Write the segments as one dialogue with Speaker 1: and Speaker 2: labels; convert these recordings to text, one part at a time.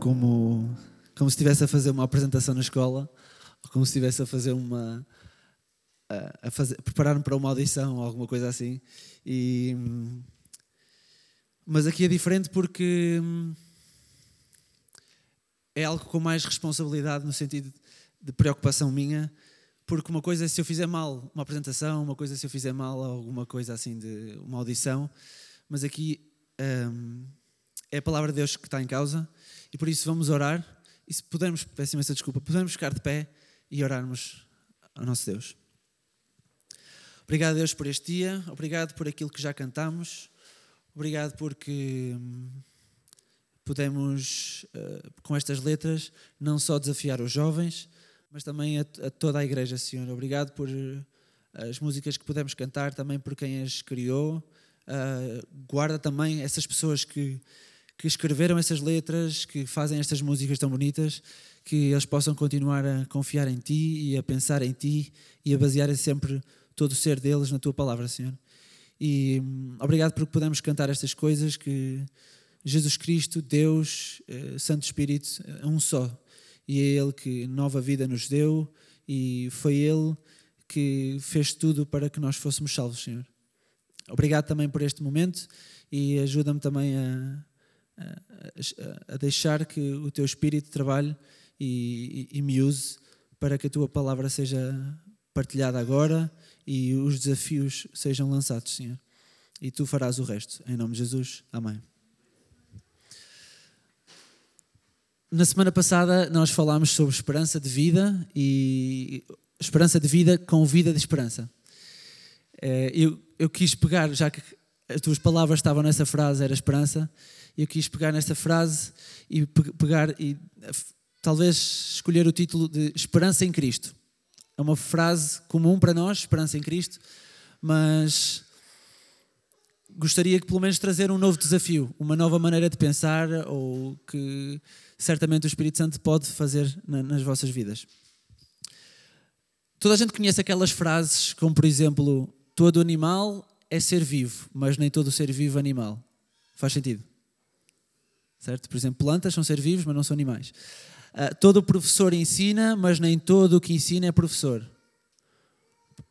Speaker 1: como, como se estivesse a fazer uma apresentação na escola, ou como se estivesse a fazer uma. a, a fazer, preparar-me para uma audição ou alguma coisa assim. E, mas aqui é diferente porque é algo com mais responsabilidade no sentido de preocupação minha, porque uma coisa é se eu fizer mal uma apresentação, uma coisa é se eu fizer mal alguma coisa assim de uma audição, mas aqui hum, é a palavra de Deus que está em causa e por isso vamos orar e se pudermos, peço imensa desculpa, podemos ficar de pé e orarmos ao nosso Deus. Obrigado, Deus, por este dia, obrigado por aquilo que já cantamos, obrigado porque hum, podemos, uh, com estas letras, não só desafiar os jovens, mas também a, toda a igreja, Senhor. Obrigado por uh, as músicas que pudemos cantar, também por quem as criou. Uh, guarda também essas pessoas que, que escreveram essas letras, que fazem estas músicas tão bonitas, que eles possam continuar a confiar em Ti e a pensar em Ti e a basear sempre todo o ser deles na Tua palavra, Senhor. E um, obrigado porque podemos cantar estas coisas que Jesus Cristo, Deus, eh, Santo Espírito, é um só. E é Ele que nova vida nos deu e foi Ele que fez tudo para que nós fôssemos salvos, Senhor. Obrigado também por este momento e ajuda-me também a, a, deixar que o Teu Espírito trabalhe e, e, e me use para que a Tua palavra seja partilhada agora e os desafios sejam lançados, Senhor. E Tu farás o resto. Em nome de Jesus. Amém. Na semana passada nós falámos sobre esperança de vida e esperança de vida com vida de esperança. Eh, eu, eu quis pegar, já que as tuas palavras estavam nessa frase, era esperança, eu quis pegar nesta frase e pegar e talvez escolher o título de Esperança em Cristo. É uma frase comum para nós, Esperança em Cristo, mas gostaria que pelo menos trazer um novo desafio, uma nova maneira de pensar ou que certamente o Espírito Santo pode fazer nas vossas vidas. Toda a gente conhece aquelas frases como, por exemplo, todo animal é ser vivo, mas nem todo ser vivo é animal. Faz sentido? Certo? Por exemplo, plantas são ser vivos, mas não são animais. Uh, todo professor ensina, mas nem todo o que ensina é professor.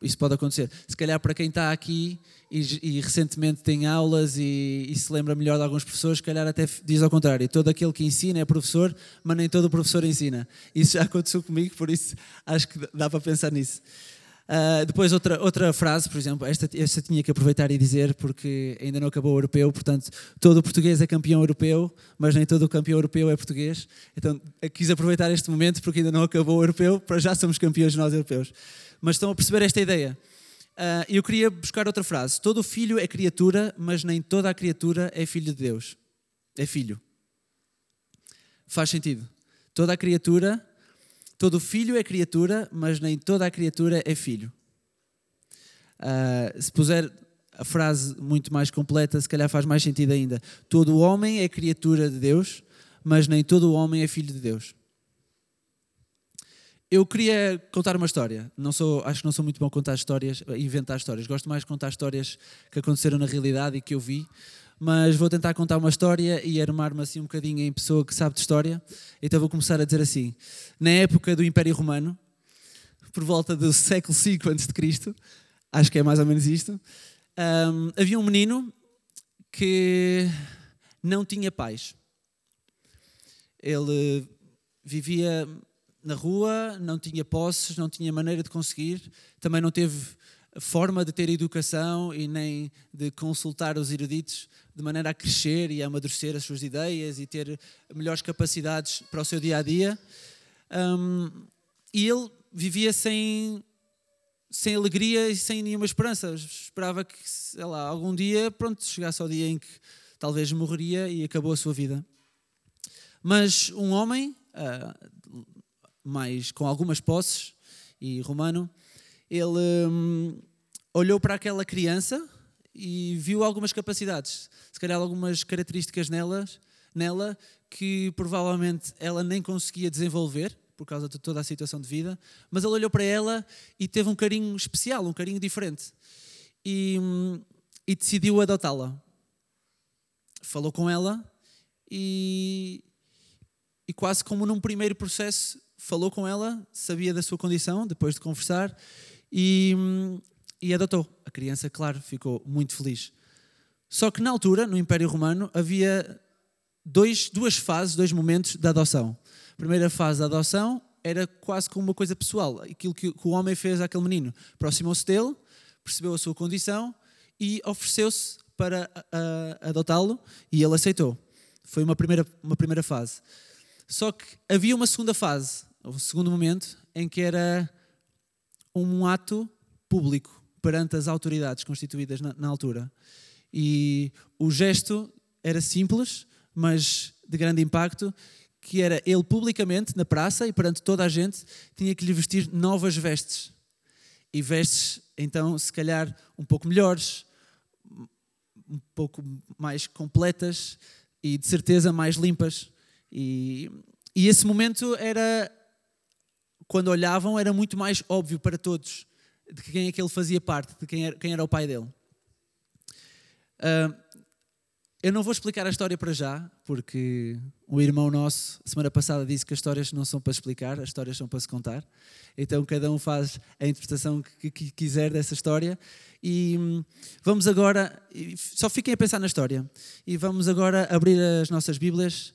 Speaker 1: Isso pode acontecer. Se calhar para quem está aqui e, e recentemente tem aulas e, e, se lembra melhor de alguns professores, se calhar até diz ao contrário: todo aquele que ensina é professor, mas nem todo professor ensina. Isso já aconteceu comigo, por isso acho que dá para pensar nisso. Uh, depois, outra, outra frase, por exemplo, esta, esta tinha que aproveitar e dizer, porque ainda não acabou o europeu, portanto, todo português é campeão europeu, mas nem todo campeão europeu é português. Então, quis aproveitar este momento, porque ainda não acabou o europeu, para já somos campeões nós europeus. Mas estão a perceber esta ideia? Uh, eu queria buscar outra frase. Todo filho é criatura, mas nem toda a criatura é filho de Deus. É filho. Faz sentido. Toda a criatura Todo filho é criatura, mas nem toda a criatura é filho. Uh, se puser a frase muito mais completa, se calhar faz mais sentido ainda. Todo homem é criatura de Deus, mas nem todo homem é filho de Deus. Eu queria contar uma história. Não sou, acho que não sou muito bom a contar histórias, inventar histórias. Gosto mais de contar histórias que aconteceram na realidade e que eu vi mas vou tentar contar uma história e armar-me assim um bocadinho em pessoa que sabe de história. Então vou começar a dizer assim: na época do Império Romano, por volta do século V a.C., acho que é mais ou menos isto, um, havia um menino que não tinha pais. Ele vivia na rua, não tinha posses, não tinha maneira de conseguir, também não teve forma de ter educação e nem de consultar os eruditos de maneira a crescer e a amadurecer as suas ideias e ter melhores capacidades para o seu dia a dia. Um, e ele vivia sem, sem alegria e sem nenhuma esperança. Esperava que, sei lá, algum dia, pronto, chegasse ao dia em que talvez morreria e acabou a sua vida. Mas um homem, uh, mais com algumas posses e romano, ele hum, olhou para aquela criança e viu algumas capacidades, se calhar algumas características nelas, nela que provavelmente ela nem conseguia desenvolver por causa de toda a situação de vida, mas ele olhou para ela e teve um carinho especial, um carinho diferente e, e decidiu adotá-la. Falou com ela e, e quase como num primeiro processo falou com ela, sabia da sua condição, depois de conversar, e, e adotou. A criança, claro, ficou muito feliz. Só que na altura, no Império Romano, havia dois, duas fases, dois momentos da adoção. A primeira fase da adoção era quase como uma coisa pessoal. Aquilo que, o homem fez àquele menino. Aproximou-se dele, percebeu a sua condição e ofereceu-se para adotá-lo e ele aceitou. Foi uma primeira, uma primeira fase. Só que havia uma segunda fase, o segundo momento, em que era um ato público perante as autoridades constituídas na, na altura. E o gesto era simples, mas de grande impacto, que era ele publicamente na praça e perante toda a gente tinha que lhe vestir novas vestes. E vestes, então, se calhar um pouco melhores, um pouco mais completas e de certeza mais limpas. E, e esse momento era, quando olhavam, era muito mais óbvio para todos de quem é que ele fazia parte, de quem era, quem era o pai dele. Uh, eu não vou explicar a história para já, porque o irmão nosso, semana passada, disse que as histórias não são para explicar, as histórias são para se contar. Então cada um faz a interpretação que, que quiser dessa história. E hum, vamos agora, só fiquem a pensar na história. E vamos agora abrir as nossas Bíblias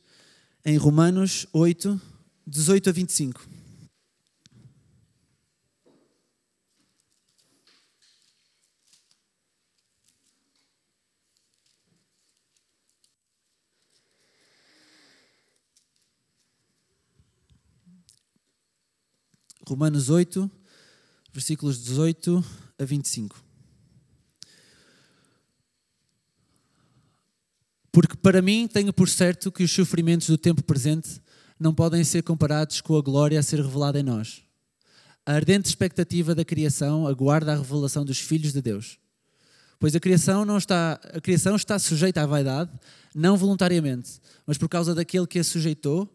Speaker 1: em Romanos 8, 18 a 25. Romanos 8, versículos 18 a 25. Porque para mim tenho por certo que os sofrimentos do tempo presente não podem ser comparados com a glória a ser revelada em nós. A ardente expectativa da criação aguarda a revelação dos filhos de Deus. Pois a criação não está, a criação está sujeita à vaidade, não voluntariamente, mas por causa daquele que a sujeitou,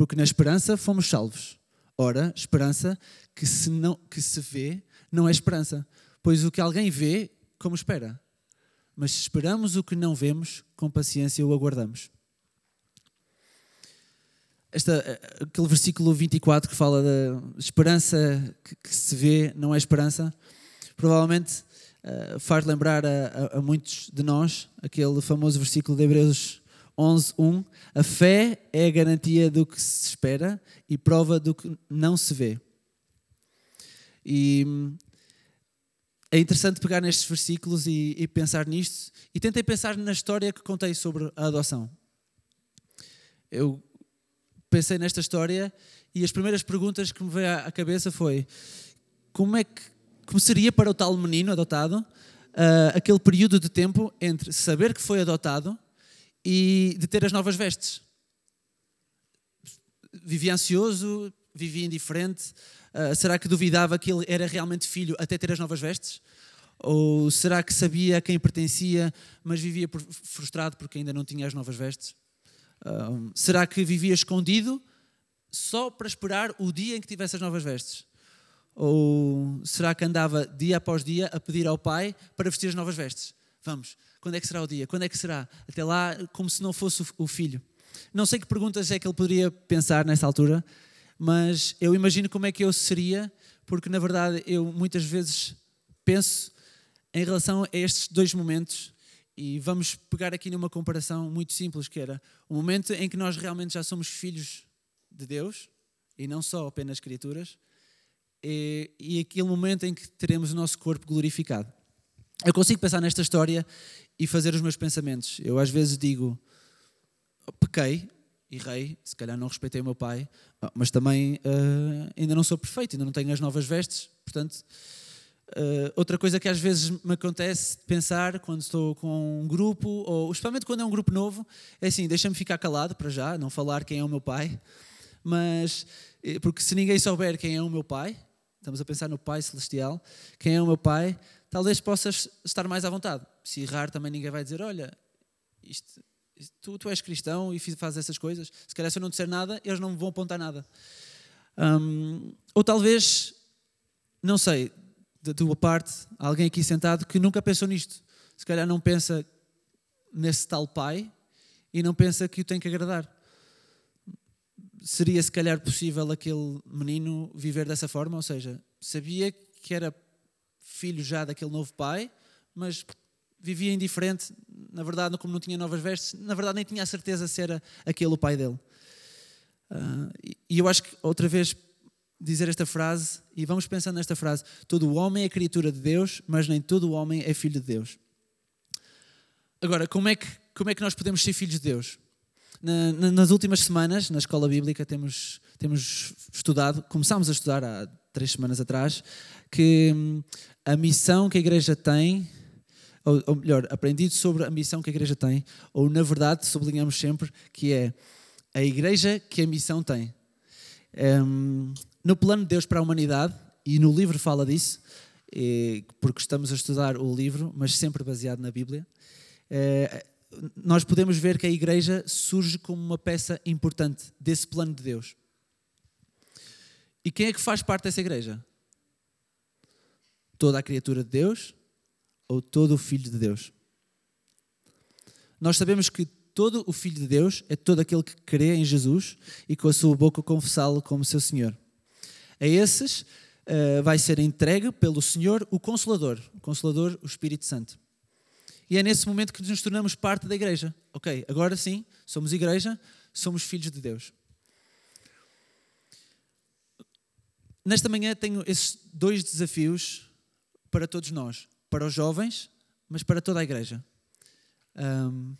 Speaker 1: porque na esperança fomos salvos. Ora, esperança que se, não, que se vê não é esperança, pois o que alguém vê, como espera? Mas se esperamos o que não vemos, com paciência o aguardamos. Esta, aquele versículo 24 que fala da esperança que, que se vê não é esperança, provavelmente uh, faz lembrar a, a, a, muitos de nós aquele famoso versículo de Hebreus 11.1 A fé é a garantia do que se espera e prova do que não se vê. E é interessante pegar nestes versículos e, e pensar nisto. E tentei pensar na história que contei sobre a adoção. Eu pensei nesta história e as primeiras perguntas que me veio à cabeça foi como é que como seria para o tal menino adotado uh, aquele período de tempo entre saber que foi adotado e de ter as novas vestes. Vivia ansioso, vivia indiferente. Uh, será que duvidava que ele era realmente filho até ter as novas vestes? Ou será que sabia a quem pertencia, mas vivia frustrado porque ainda não tinha as novas vestes? Uh, será que vivia escondido só para esperar o dia em que tivesse as novas vestes? Ou será que andava dia após dia a pedir ao pai para vestir as novas vestes? Vamos, quando é que será o dia? Quando é que será? Até lá, como se não fosse o filho. Não sei que perguntas é que ele poderia pensar nessa altura, mas eu imagino como é que eu seria, porque na verdade eu muitas vezes penso em relação a estes dois momentos e vamos pegar aqui numa comparação muito simples que era o momento em que nós realmente já somos filhos de Deus e não só apenas criaturas e, e aquele momento em que teremos o nosso corpo glorificado. Eu consigo pensar nesta história e fazer os meus pensamentos. Eu às vezes digo, pequei, errei, se calhar não respeitei o meu pai, mas também uh, ainda não sou perfeito, ainda não tenho as novas vestes, portanto. Uh, outra coisa que às vezes me acontece pensar quando estou com um grupo, ou especialmente quando é um grupo novo, é assim: deixa-me ficar calado para já, não falar quem é o meu pai, mas eh, porque se ninguém souber quem é o meu pai, estamos a pensar no Pai Celestial, quem é o meu pai, talvez possas estar mais à vontade. Se errar, também ninguém vai dizer: Olha, isto, isto, tu, tu, és cristão e fazes essas coisas. Se calhar, se eu não disser nada, eles não me vão apontar nada. Um, ou talvez, não sei, da tua parte, alguém aqui sentado que nunca pensou nisto. Se calhar não pensa nesse tal pai e não pensa que o tem que agradar. Seria se calhar possível aquele menino viver dessa forma? Ou seja, sabia que era filho já daquele novo pai, mas vivia indiferente, na verdade, como não tinha novas vestes, na verdade nem tinha a certeza se era aquele o pai dele. Uh, e eu acho que, outra vez, dizer esta frase, e vamos pensando nesta frase: todo homem é criatura de Deus, mas nem todo homem é filho de Deus. Agora, como é que, como é que nós podemos ser filhos de Deus? Na, na, nas últimas semanas, na escola bíblica, temos, temos estudado, começámos a estudar há três semanas atrás, que hum, a missão que a igreja tem, ou, ou melhor, aprendido sobre a missão que a igreja tem, ou na verdade sublinhamos sempre que é a igreja que a missão tem. Um, no plano de Deus para a humanidade, e no livro fala disso, porque estamos a estudar o livro, mas sempre baseado na Bíblia, eh, nós podemos ver que a igreja surge como uma peça importante desse plano de Deus. E quem é que faz parte dessa igreja? Toda a criatura de Deus ou todo o filho de Deus? Nós sabemos que todo o filho de Deus é todo aquele que crê em Jesus e com a sua boca confessá-lo como seu Senhor. A esses uh, vai ser entregue pelo Senhor o Consolador, o Consolador, o Espírito Santo. E é nesse momento que nos tornamos parte da igreja. Ok, agora sim, somos igreja, somos filhos de Deus. Nesta manhã tenho esses dois desafios para todos nós, para os jovens, mas para toda a igreja. Um,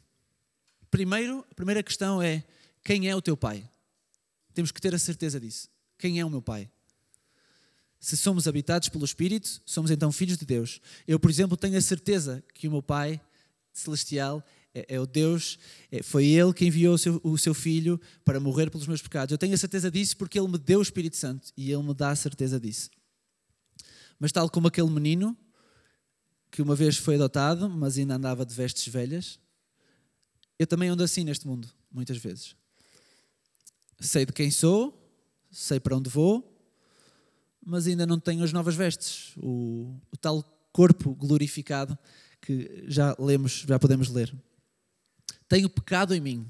Speaker 1: primeiro, a primeira questão é: quem é o teu pai? Temos que ter a certeza disso. Quem é o meu pai? Se somos habitados pelo Espírito, somos então filhos de Deus. Eu, por exemplo, tenho a certeza que o meu Pai celestial é, é o Deus, é, foi Ele que enviou o seu, o seu, Filho para morrer pelos meus pecados. Eu tenho a certeza disso porque Ele me deu o Espírito Santo e Ele me dá a certeza disso. Mas, tal como aquele menino que uma vez foi adotado, mas ainda andava de vestes velhas, eu também ando assim neste mundo, muitas vezes. Sei de quem sou, sei para onde vou, mas ainda não tenho as novas vestes, o, o tal corpo glorificado que já lemos, já podemos ler. Tenho pecado em mim,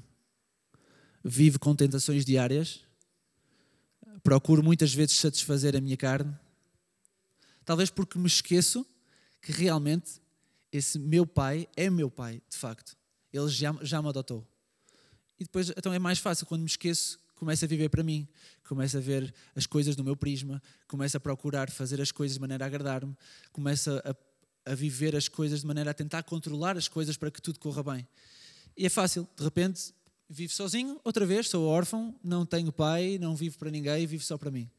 Speaker 1: vivo com tentações diárias, procuro muitas vezes satisfazer a minha carne, talvez porque me esqueço que realmente esse meu pai é meu pai, de facto. Ele já, já me adotou. E depois, então é mais fácil quando me esqueço começo a viver para mim, começo a ver as coisas do meu prisma, começo a procurar fazer as coisas de maneira a agradar-me, começo a, a viver as coisas de maneira a tentar controlar as coisas para que tudo corra bem. E é fácil, de repente vivo sozinho, outra vez, sou órfão, não tenho pai, não vivo para ninguém, vivo só para mim.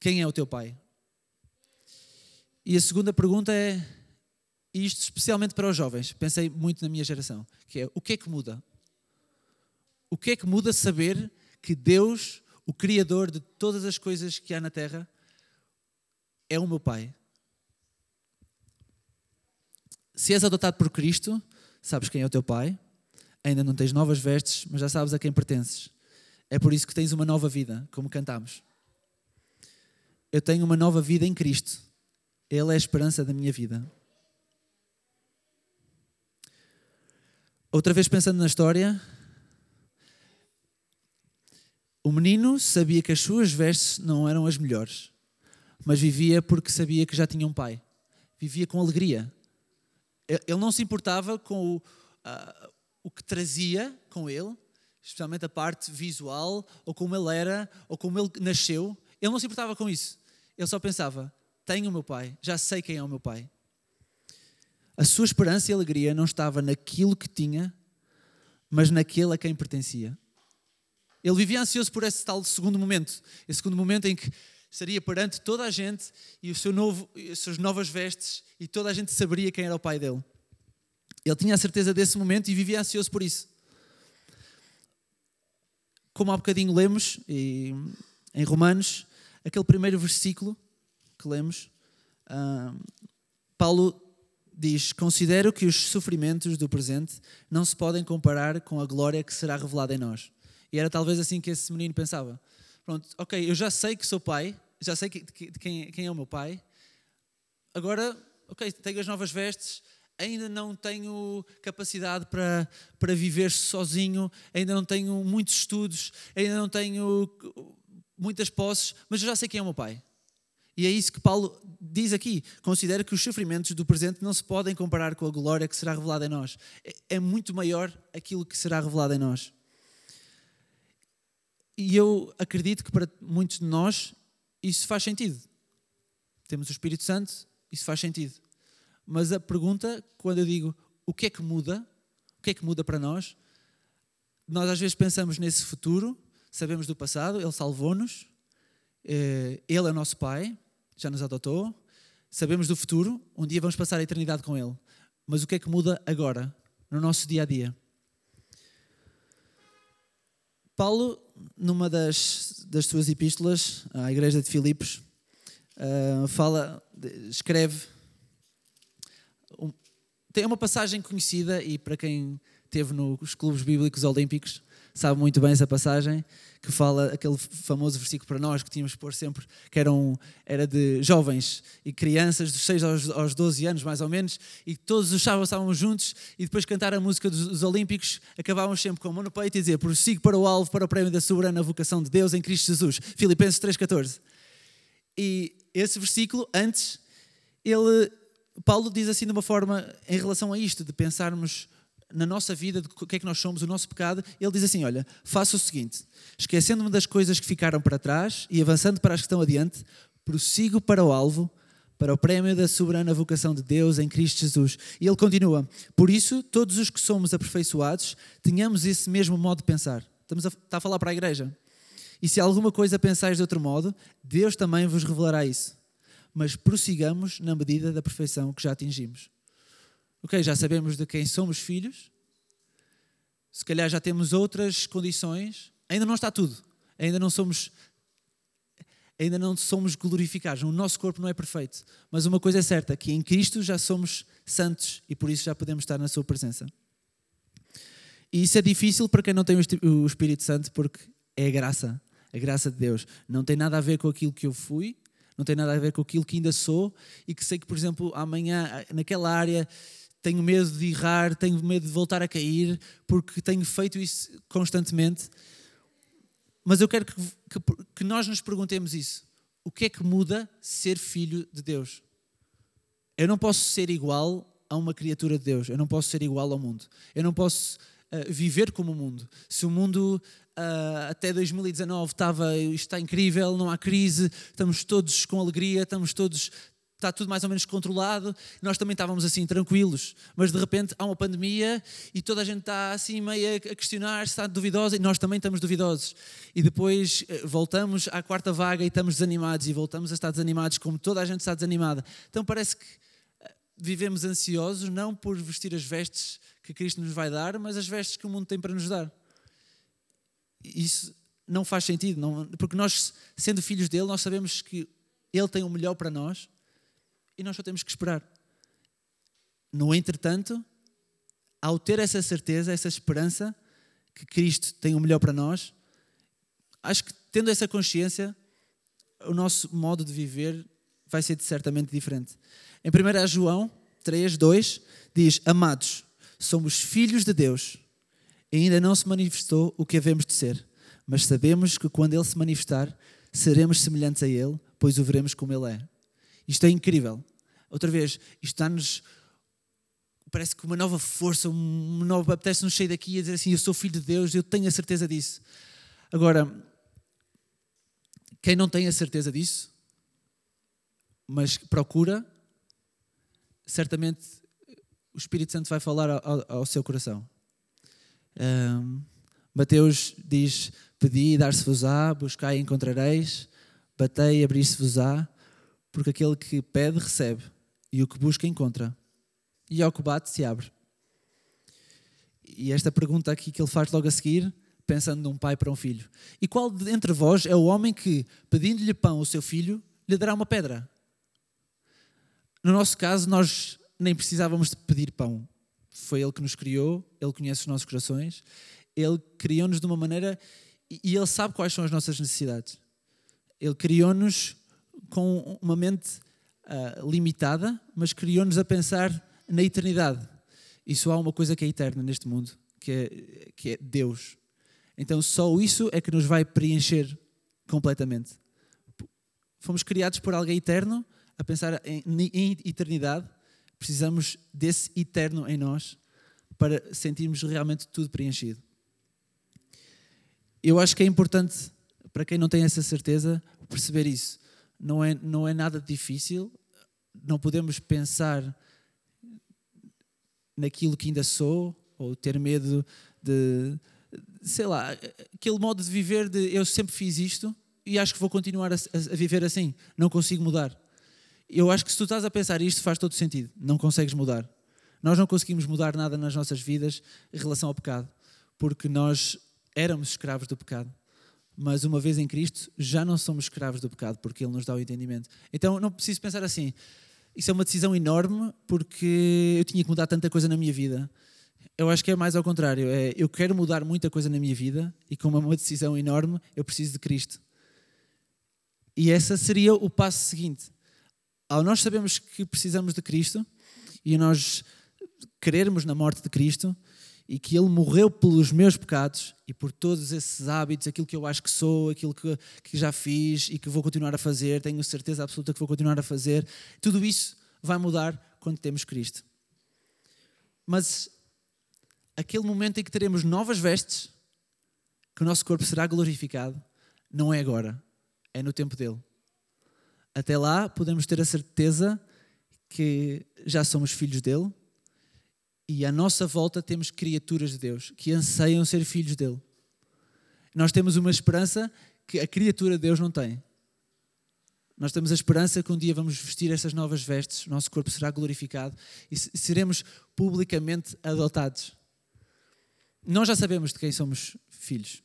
Speaker 1: Quem é o teu pai? E a segunda pergunta é, isto especialmente para os jovens, pensei muito na minha geração, que é o que é que muda? o que é que muda saber que Deus, o Criador de todas as coisas que há na terra, é o meu Pai? Se és adotado por Cristo, sabes quem é o teu Pai, ainda não tens novas vestes, mas já sabes a quem pertences. É por isso que tens uma nova vida, como cantamos. Eu tenho uma nova vida em Cristo. Ele é a esperança da minha vida. Outra vez pensando na história, o menino sabia que as suas vestes não eram as melhores, mas vivia porque sabia que já tinha um pai. Vivia com alegria. Ele não se importava com o, uh, o que trazia com ele, especialmente a parte visual, ou como ele era, ou como ele nasceu. Ele não se importava com isso. Ele só pensava: tenho o meu pai, já sei quem é o meu pai. A sua esperança e alegria não estava naquilo que tinha, mas naquele a quem pertencia. Ele vivia ansioso por esse tal segundo momento, esse segundo momento em que estaria perante toda a gente e o seu novo, as suas novas vestes e toda a gente saberia quem era o pai dele. Ele tinha a certeza desse momento e vivia ansioso por isso. como há bocadinho lemos e, em Romanos, aquele primeiro versículo que lemos, uh, Paulo diz: Considero que os sofrimentos do presente não se podem comparar com a glória que será revelada em nós. E era talvez assim que esse menino pensava: Pronto, ok, eu já sei que sou pai, já sei que, que, quem, quem é o meu pai, agora, ok, tenho as novas vestes, ainda não tenho capacidade para, para viver sozinho, ainda não tenho muitos estudos, ainda não tenho muitas posses, mas eu já sei quem é o meu pai. E é isso que Paulo diz aqui. Considera que os sofrimentos do presente não se podem comparar com a glória que será revelada em nós. É, é muito maior aquilo que será revelado em nós. E eu acredito que para muitos de nós isso faz sentido. Temos o Espírito Santo, isso faz sentido. Mas a pergunta, quando eu digo o que é que muda, o que é que muda para nós, nós às vezes pensamos nesse futuro, sabemos do passado, Ele salvou-nos, eh, Ele é o nosso Pai, já nos adotou. Sabemos do futuro, um dia vamos passar a eternidade com Ele. Mas o que é que muda agora, no nosso dia a dia? Paulo, numa das, das suas epístolas à igreja de Filipos, uh, fala, escreve. Um, tem uma passagem conhecida e para quem teve nos clubes bíblicos olímpicos sabe muito bem essa passagem, que fala aquele famoso versículo para nós que tínhamos pôr sempre, que eram, era de jovens e crianças dos 6 aos, aos 12 anos, mais ou menos, e todos os sábados estavam juntos e depois cantar a música dos, dos Olímpicos, acabávamos sempre com a mão no peito e dizer, prossigo para o alvo, para o prémio da soberana vocação de Deus em Cristo Jesus. Filipenses 3,14. E esse versículo, antes, ele, Paulo diz assim de uma forma, em relação a isto, de pensarmos na nossa vida, do que é que nós somos, o nosso pecado, ele diz assim: Olha, faça o seguinte, esquecendo-me das coisas que ficaram para trás e avançando para as que estão adiante, prossigo para o alvo, para o prémio da soberana vocação de Deus em Cristo Jesus. E ele continua: Por isso, todos os que somos aperfeiçoados, tenhamos esse mesmo modo de pensar. Estamos a, está a falar para a igreja. E se alguma coisa pensais de outro modo, Deus também vos revelará isso. Mas prossigamos na medida da perfeição que já atingimos. Ok, já sabemos de quem somos filhos, se calhar já temos outras condições, ainda não está tudo, ainda não somos ainda não somos glorificados, o nosso corpo não é perfeito, mas uma coisa é certa, que em Cristo já somos santos e por isso já podemos estar na sua presença. E isso é difícil para quem não tem o Espírito Santo, porque é a graça, a graça de Deus. Não tem nada a ver com aquilo que eu fui, não tem nada a ver com aquilo que ainda sou e que sei que, por exemplo, amanhã, naquela área, tenho medo de errar, tenho medo de voltar a cair, porque tenho feito isso constantemente. Mas eu quero que, que, que, nós nos perguntemos isso. O que é que muda ser filho de Deus? Eu não posso ser igual a uma criatura de Deus. Eu não posso ser igual ao mundo. Eu não posso uh, viver como o mundo. Se o mundo uh, até 2019 estava, está incrível, não há crise, estamos todos com alegria, estamos todos está tudo mais ou menos controlado, nós também estávamos assim tranquilos, mas de repente há uma pandemia e toda a gente está assim meio a questionar se está duvidosa e nós também estamos duvidosos. E depois eh, voltamos à quarta vaga e estamos desanimados e voltamos a estar desanimados como toda a gente está desanimada. Então parece que eh, vivemos ansiosos não por vestir as vestes que Cristo nos vai dar, mas as vestes que o mundo tem para nos dar. Isso não faz sentido, não, porque nós, sendo filhos dele, nós sabemos que ele tem o melhor para nós e nós só temos que esperar. No entretanto, ao ter essa certeza, essa esperança que Cristo tem o melhor para nós, acho que tendo essa consciência, o nosso modo de viver vai ser certamente diferente. Em 1 João 3, 2, diz: Amados, somos filhos de Deus e ainda não se manifestou o que havemos de ser, mas sabemos que quando Ele se manifestar, seremos semelhantes a Ele, pois o veremos como Ele é. Isto é incrível. Outra vez, isto dá-nos. Parece que uma nova força, uma nova. Apetece-nos sair daqui e dizer assim: Eu sou filho de Deus, eu tenho a certeza disso. Agora, quem não tem a certeza disso, mas procura, certamente o Espírito Santo vai falar ao, ao seu coração. Um, Mateus diz: Pedi dar-se-vos-á, buscai e encontrareis, batei e abrir-se-vos-á porque aquele que pede, recebe, e o que busca, encontra, e ao que bate, se abre. E esta pergunta aqui que ele faz logo a seguir, pensando num pai para um filho. E qual entre vós é o homem que, pedindo-lhe pão ao seu filho, lhe dará uma pedra? No nosso caso, nós nem precisávamos de pedir pão. Foi Ele que nos criou, Ele conhece os nossos corações, Ele criou-nos de uma maneira e Ele sabe quais são as nossas necessidades. Ele criou-nos com uma mente uh, limitada, mas criou-nos a pensar na eternidade. E só há uma coisa que é eterna neste mundo, que é, que é Deus. Então só isso é que nos vai preencher completamente. Fomos criados por alguém eterno, a pensar em, em eternidade. Precisamos desse eterno em nós para sentirmos realmente tudo preenchido. Eu acho que é importante, para quem não tem essa certeza, perceber isso. Não é, não é nada difícil, não podemos pensar naquilo que ainda sou, ou ter medo de, sei lá, aquele modo de viver de eu sempre fiz isto e acho que vou continuar a, a, viver assim, não consigo mudar. Eu acho que se tu estás a pensar isto faz todo sentido, não consegues mudar. Nós não conseguimos mudar nada nas nossas vidas em relação ao pecado, porque nós éramos escravos do pecado. Mas uma vez em Cristo, já não somos escravos do pecado, porque Ele nos dá o entendimento. Então não preciso pensar assim, isso é uma decisão enorme, porque eu tinha que mudar tanta coisa na minha vida eu acho que é mais ao contrário. É, eu quero mudar muita coisa na minha vida e, como é uma decisão enorme, eu preciso de Cristo. E esse seria o passo seguinte. Ao nós sabemos que precisamos de Cristo e nós querermos na morte de Cristo e que Ele morreu pelos meus pecados e por todos esses hábitos, aquilo que eu acho que sou, aquilo que, que já fiz e que vou continuar a fazer, tenho certeza absoluta que vou continuar a fazer, tudo isso vai mudar quando temos Cristo. Mas aquele momento em que teremos novas vestes, que o nosso corpo será glorificado, não é agora, é no tempo dele. Até lá podemos ter a certeza que já somos filhos dele e à nossa volta temos criaturas de Deus que anseiam ser filhos dele. Nós temos uma esperança que a criatura de Deus não tem. Nós temos a esperança que um dia vamos vestir essas novas vestes, o nosso corpo será glorificado e seremos publicamente adotados nós já sabemos de quem somos filhos.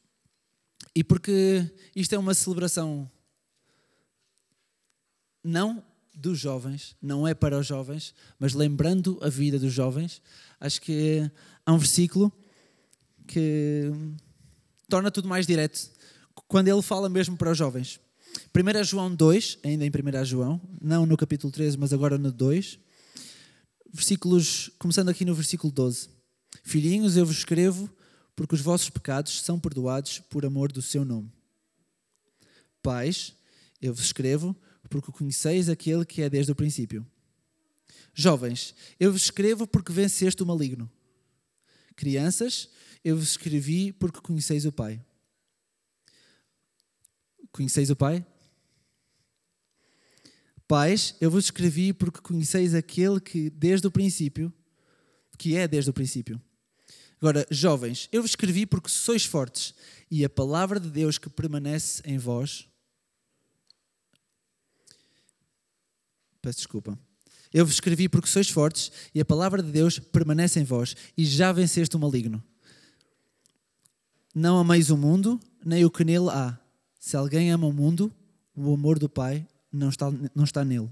Speaker 1: E porque isto é uma celebração não dos jovens, não é para os jovens, mas lembrando a vida dos jovens, acho que há um versículo que torna tudo mais direto, quando ele fala mesmo para os jovens. 1 João 2, ainda em 1 João, não no capítulo 13, mas agora no 2, versículos, começando aqui no versículo 12. Filhinhos, eu vos escrevo porque os vossos pecados são perdoados por amor do seu nome. Pais, eu vos escrevo porque conheceis aquele que é desde o princípio. Jovens, eu vos escrevo porque venceste o maligno. Crianças, eu vos escrevi porque conheceis o Pai. Conheceis o Pai? Pais, eu vos escrevi porque conheceis aquele que desde o princípio, que é desde o princípio. Agora, jovens, eu vos escrevi porque sois fortes e a palavra de Deus que permanece em vós. Peço desculpa. Eu vos escrevi porque sois fortes e a palavra de Deus permanece em vós e já venceste o maligno. Não ameis o mundo, nem o que nele há. Se alguém ama o mundo, o amor do Pai não está, não está nele.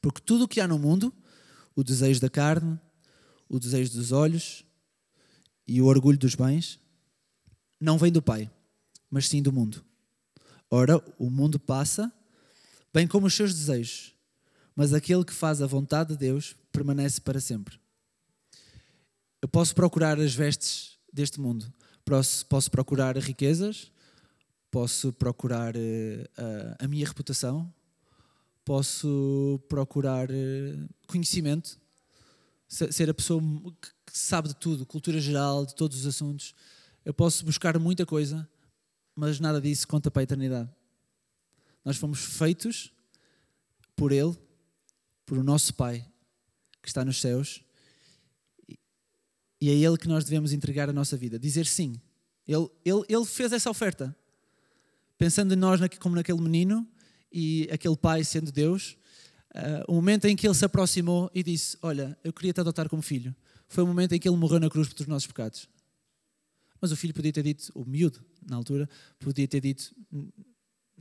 Speaker 1: Porque tudo o que há no mundo, o desejo da carne, o desejo dos olhos e o orgulho dos bens não vem do Pai, mas sim do mundo. Ora, o mundo passa, bem como os seus desejos, mas aquele que faz a vontade de Deus permanece para sempre. Eu posso procurar as vestes deste mundo, posso, posso procurar riquezas, posso procurar uh, a minha reputação, posso procurar uh, conhecimento, ser a pessoa que sabe de tudo, cultura geral, de todos os assuntos. Eu posso buscar muita coisa, mas nada disso conta para a eternidade. Nós fomos feitos por Ele, por o nosso Pai, que está nos céus, e é Ele que nós devemos entregar a nossa vida, dizer sim. Ele, ele, ele fez essa oferta, pensando em nós como naquele menino e aquele pai sendo Deus, uh, o momento em que ele se aproximou e disse: Olha, eu queria te adotar como filho. Foi o momento em que ele morreu na cruz pelos nossos pecados. Mas o filho podia ter dito, o miúdo, na altura, podia ter dito: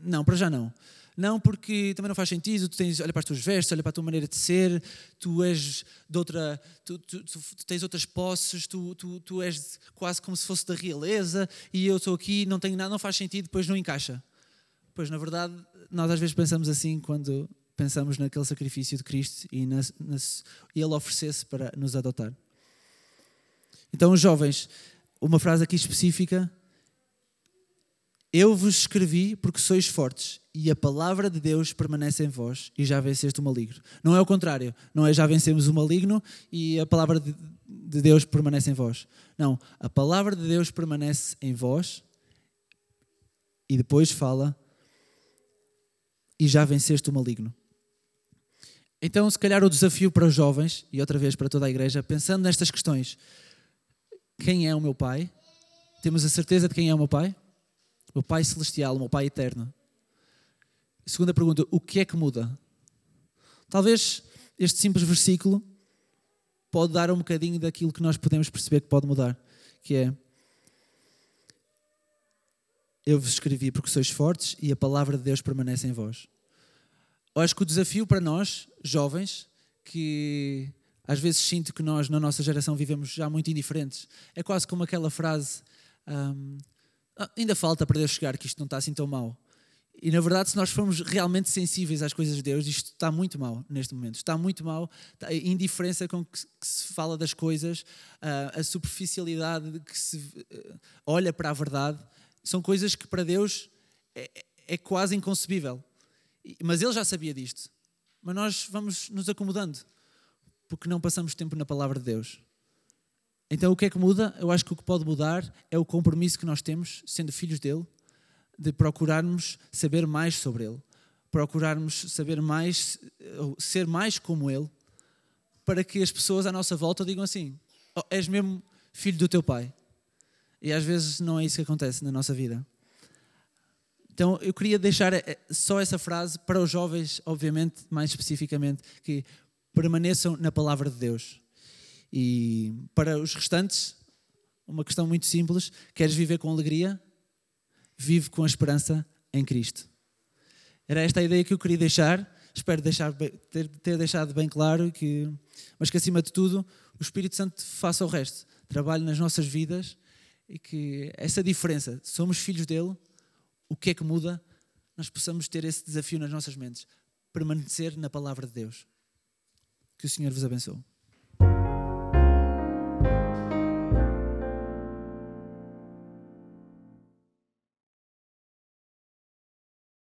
Speaker 1: Não, para já não. Não, porque também não faz sentido. Tu tens, olha para as tuas vestes, olha para a tua maneira de ser, tu és de outra. Tu, tu, tu, tu tens outras posses, tu, tu, és quase como se fosse da realeza e eu estou aqui, não tenho nada, não faz sentido, depois não encaixa. Pois, na verdade, nós às vezes pensamos assim quando pensamos naquele sacrifício de Cristo e, na, na, Ele oferecesse para nos adotar. Então, jovens, uma frase aqui específica. Eu vos escrevi porque sois fortes e a palavra de Deus permanece em vós e já venceste o maligno. Não é o contrário, não é já vencemos o maligno e a palavra de Deus permanece em vós. Não, a palavra de Deus permanece em vós e depois fala e já venceste o maligno. Então, se calhar o desafio para os jovens e outra vez para toda a igreja, pensando nestas questões, quem é o meu Pai? Temos a certeza de quem é o meu Pai? Meu Pai Celestial, o meu Pai Eterno. Segunda pergunta: o que é que muda? Talvez este simples versículo pode dar um bocadinho daquilo que nós podemos perceber que pode mudar, que é eu vos escrevi porque sois fortes e a palavra de Deus permanece em vós. Eu acho que o desafio para nós, jovens, que às vezes sinto que nós, na nossa geração, vivemos já muito indiferentes. É quase como aquela frase: um, ah, ainda falta para Deus chegar, que isto não está assim tão mal. E na verdade, se nós formos realmente sensíveis às coisas de Deus, isto está muito mal neste momento. Está muito mal. A indiferença com que, se fala das coisas, a superficialidade que se eh, olha para a verdade, são coisas que para Deus é, é quase inconcebível. Mas Ele já sabia disto. Mas nós vamos nos acomodando porque não passamos tempo na palavra de Deus. Então o que é que muda? Eu acho que o que pode mudar é o compromisso que nós temos, sendo filhos dele, de procurarmos saber mais sobre ele, procurarmos saber mais, ser mais como ele, para que as pessoas à nossa volta digam assim: oh, és mesmo filho do teu pai. E às vezes não é isso que acontece na nossa vida. Então eu queria deixar eh, só essa frase para os jovens, obviamente, mais especificamente, que permaneçam na palavra de Deus. E para os restantes, uma questão muito simples: queres viver com alegria? Vive com a esperança em Cristo. Era esta a ideia que eu queria deixar. Espero deixar, ter, ter deixado bem claro que, mas que acima de tudo, o Espírito Santo faça o resto. Trabalhe nas nossas vidas e que essa diferença, somos filhos dele, o que é que muda? Nós possamos ter esse desafio nas nossas mentes, permanecer na palavra de Deus. Que o Senhor vos abençoe.